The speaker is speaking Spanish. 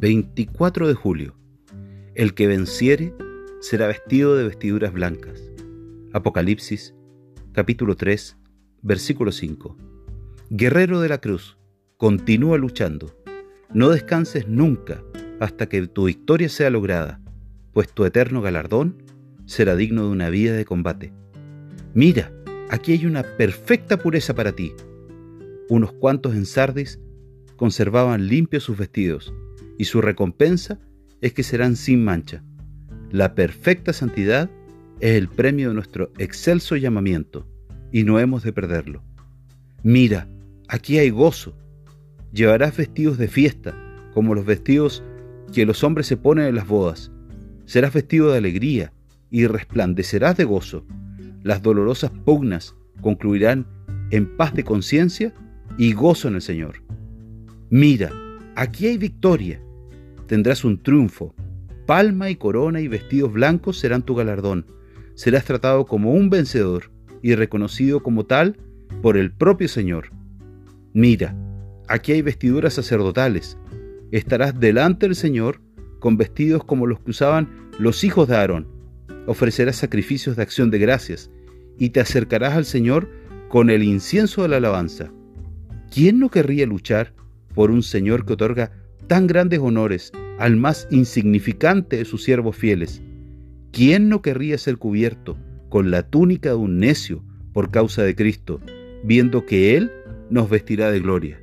24 de julio. El que venciere será vestido de vestiduras blancas. Apocalipsis, capítulo 3, versículo 5. Guerrero de la cruz, continúa luchando. No descanses nunca hasta que tu victoria sea lograda, pues tu eterno galardón será digno de una vida de combate. Mira, aquí hay una perfecta pureza para ti. Unos cuantos en Sardis conservaban limpios sus vestidos y su recompensa es que serán sin mancha. La perfecta santidad es el premio de nuestro excelso llamamiento y no hemos de perderlo. Mira, aquí hay gozo. Llevarás vestidos de fiesta, como los vestidos que los hombres se ponen en las bodas. Serás vestido de alegría y resplandecerás de gozo. Las dolorosas pugnas concluirán en paz de conciencia y gozo en el Señor. Mira, aquí hay victoria tendrás un triunfo. Palma y corona y vestidos blancos serán tu galardón. Serás tratado como un vencedor y reconocido como tal por el propio Señor. Mira, aquí hay vestiduras sacerdotales. Estarás delante del Señor con vestidos como los que usaban los hijos de Aarón. Ofrecerás sacrificios de acción de gracias y te acercarás al Señor con el incienso de la alabanza. ¿Quién no querría luchar por un Señor que otorga tan grandes honores al más insignificante de sus siervos fieles. ¿Quién no querría ser cubierto con la túnica de un necio por causa de Cristo, viendo que Él nos vestirá de gloria?